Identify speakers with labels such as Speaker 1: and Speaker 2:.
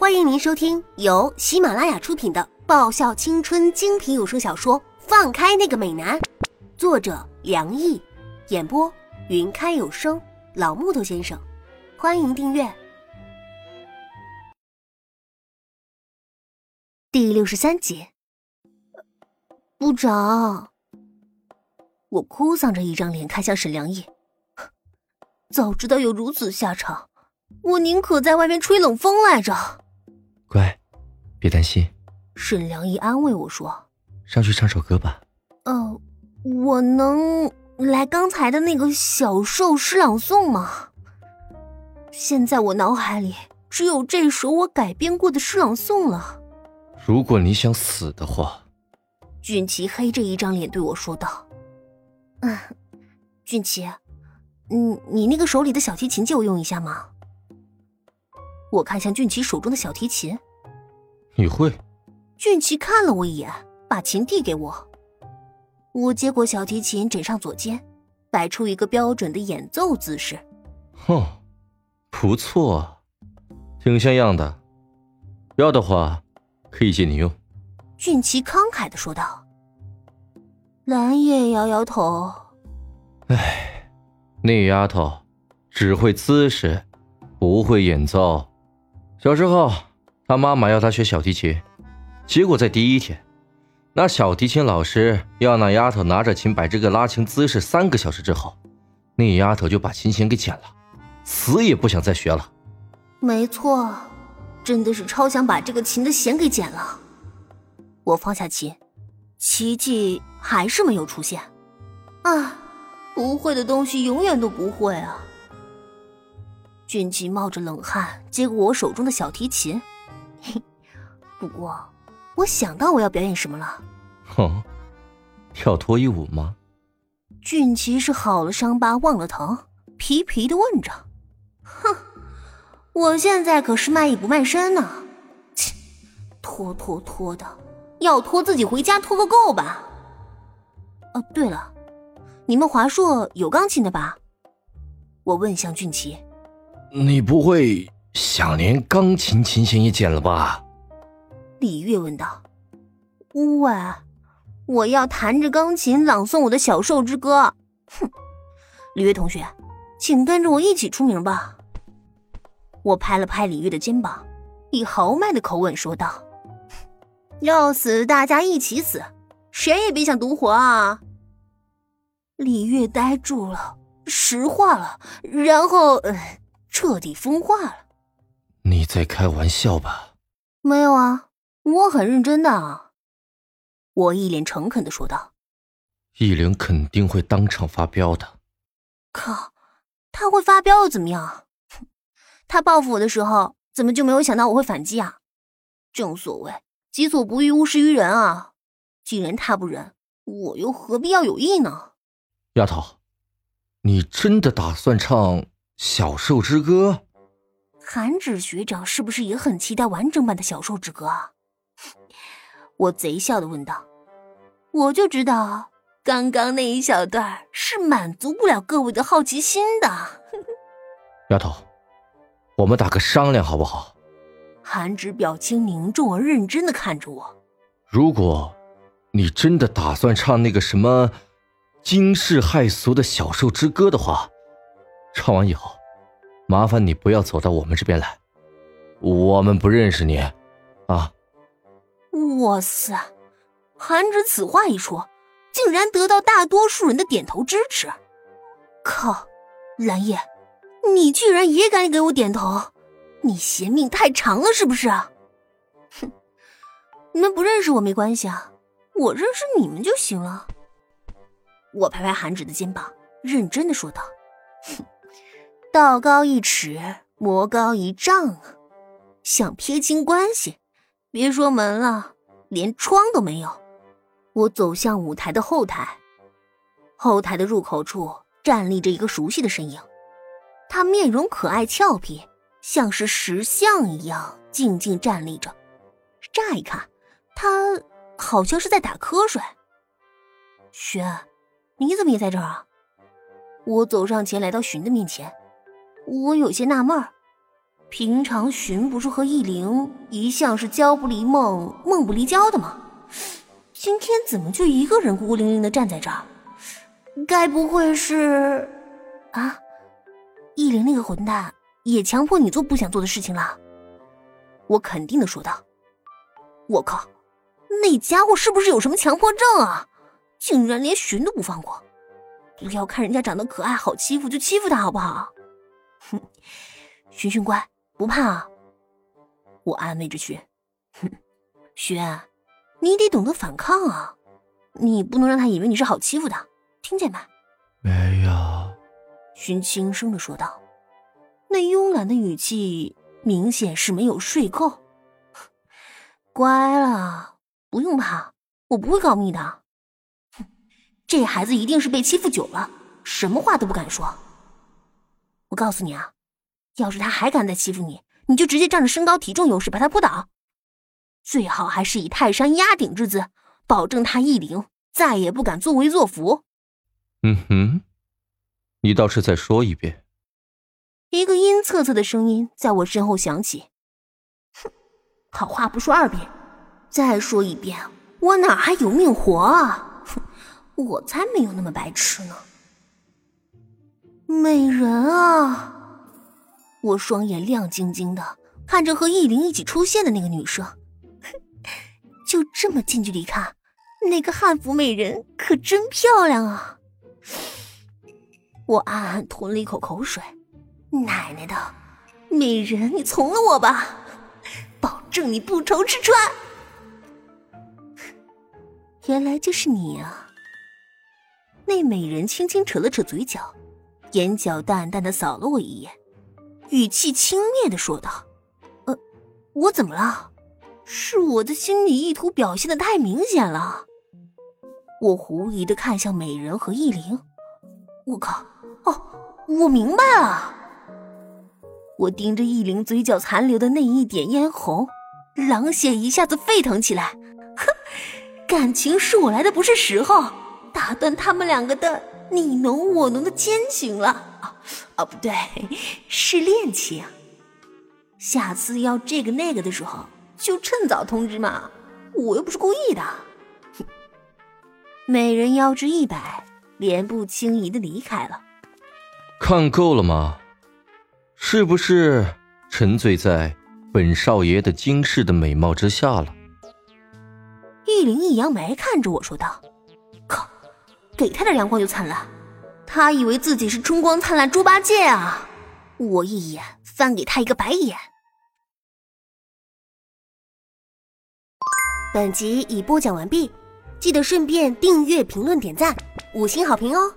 Speaker 1: 欢迎您收听由喜马拉雅出品的爆笑青春精品有声小说《放开那个美男》，作者梁毅，演播云开有声老木头先生。欢迎订阅。第六十三集，部长，我哭丧着一张脸看向沈良毅。早知道有如此下场，我宁可在外面吹冷风来着。
Speaker 2: 乖，别担心。
Speaker 1: 沈良一安慰我说：“
Speaker 2: 上去唱首歌吧。”
Speaker 1: 呃，我能来刚才的那个小兽诗朗诵吗？现在我脑海里只有这首我改编过的诗朗诵了。
Speaker 2: 如果你想死的话，
Speaker 1: 俊奇黑着一张脸对我说道：“嗯，俊奇。”嗯，你那个手里的小提琴借我用一下吗？我看向俊奇手中的小提琴，
Speaker 2: 你会？
Speaker 1: 俊奇看了我一眼，把琴递给我。我接过小提琴，枕上左肩，摆出一个标准的演奏姿势。
Speaker 2: 哼，不错，挺像样的。要的话，可以借你用。
Speaker 1: 俊奇慷慨的说道。蓝叶摇摇头，
Speaker 2: 唉。那丫头只会姿势，不会演奏。小时候，他妈妈要他学小提琴，结果在第一天，那小提琴老师要那丫头拿着琴摆这个拉琴姿势三个小时之后，那丫头就把琴弦给剪了，死也不想再学了。
Speaker 1: 没错，真的是超想把这个琴的弦给剪了。我放下琴，奇迹还是没有出现。啊！不会的东西永远都不会啊！俊吉冒着冷汗接过我手中的小提琴，不过我想到我要表演什么了。
Speaker 2: 哼，跳脱衣舞吗？
Speaker 1: 俊奇是好了伤疤忘了疼，皮皮的问着。哼，我现在可是卖艺不卖身呢。切，脱脱脱的，要脱自己回家脱个够吧。哦，对了。你们华硕有钢琴的吧？我问向俊奇。
Speaker 2: 你不会想连钢琴琴弦也剪了吧？
Speaker 1: 李月问道。喂，我要弹着钢琴朗诵我的小兽之歌。哼，李月同学，请跟着我一起出名吧。我拍了拍李月的肩膀，以豪迈的口吻说道：“要死大家一起死，谁也别想独活啊！”李月呆住了，石化了，然后呃，彻底风化了。
Speaker 2: 你在开玩笑吧？
Speaker 1: 没有啊，我很认真的。我一脸诚恳的说道。
Speaker 2: 易灵肯定会当场发飙的。
Speaker 1: 靠，他会发飙又怎么样？他报复我的时候，怎么就没有想到我会反击啊？正所谓己所不欲，勿施于人啊。既然他不仁，我又何必要有意呢？
Speaker 2: 丫头，你真的打算唱《小兽之歌》？
Speaker 1: 韩芷学长是不是也很期待完整版的《小兽之歌》啊？我贼笑的问道。我就知道，刚刚那一小段是满足不了各位的好奇心的。
Speaker 2: 丫头，我们打个商量好不好？
Speaker 1: 韩芷表情凝重而认真的看着我。
Speaker 2: 如果你真的打算唱那个什么……惊世骇俗的小兽之歌的话，唱完以后，麻烦你不要走到我们这边来，我们不认识你，啊！
Speaker 1: 哇塞，韩芷此话一出，竟然得到大多数人的点头支持。靠，蓝叶，你居然也敢给我点头？你嫌命太长了是不是？哼，你们不认识我没关系啊，我认识你们就行了。我拍拍韩芷的肩膀，认真的说道：“哼，道高一尺，魔高一丈啊！想撇清关系，别说门了，连窗都没有。”我走向舞台的后台，后台的入口处站立着一个熟悉的身影，他面容可爱俏皮，像是石像一样静静站立着。乍一看，他好像是在打瞌睡。轩。你怎么也在这儿啊？我走上前来到寻的面前，我有些纳闷儿。平常寻不是和易灵一向是交不离梦，梦不离交的吗？今天怎么就一个人孤零零的站在这儿？该不会是……啊？易灵那个混蛋也强迫你做不想做的事情了？我肯定的说道。我靠，那家伙是不是有什么强迫症啊？竟然连寻都不放过！不要看人家长得可爱好欺负就欺负他好不好？哼，寻寻乖。不怕啊，我安慰着寻。哼，轩，你得懂得反抗啊！你不能让他以为你是好欺负的，听见没？
Speaker 2: 没有。
Speaker 1: 寻轻声的说道，那慵懒的语气明显是没有睡够。乖了，不用怕，我不会告密的。哼，这孩子一定是被欺负久了，什么话都不敢说。我告诉你啊。要是他还敢再欺负你，你就直接仗着身高体重优势把他扑倒，最好还是以泰山压顶之姿，保证他一灵再也不敢作威作福。
Speaker 2: 嗯哼，你倒是再说一遍。
Speaker 1: 一个阴恻恻的声音在我身后响起。哼，好话不说二遍，再说一遍，我哪还有命活啊？哼，我才没有那么白痴呢。美人啊！我双眼亮晶晶的看着和易灵一起出现的那个女生，就这么近距离看，那个汉服美人可真漂亮啊！我暗暗吞了一口口水，奶奶的，美人，你从了我吧，保证你不愁吃穿。原来就是你啊！那美人轻轻扯了扯嘴角，眼角淡淡的扫了我一眼。语气轻蔑的说道：“呃，我怎么了？是我的心理意图表现的太明显了。”我狐疑的看向美人和易灵，我靠！哦，我明白了。我盯着易灵嘴角残留的那一点嫣红，狼血一下子沸腾起来。哼，感情是我来的不是时候，打断他们两个的你侬我侬的奸情了。啊，不对，是恋情。下次要这个那个的时候，就趁早通知嘛。我又不是故意的。美人腰肢一摆，莲步轻移的离开了。
Speaker 2: 看够了吗？是不是沉醉在本少爷的惊世的美貌之下了？
Speaker 1: 玉灵一扬眉，看着我说道：“靠，给他点阳光就灿烂。”他以为自己是春光灿烂猪八戒啊！我一眼翻给他一个白眼。本集已播讲完毕，记得顺便订阅、评论、点赞、五星好评哦！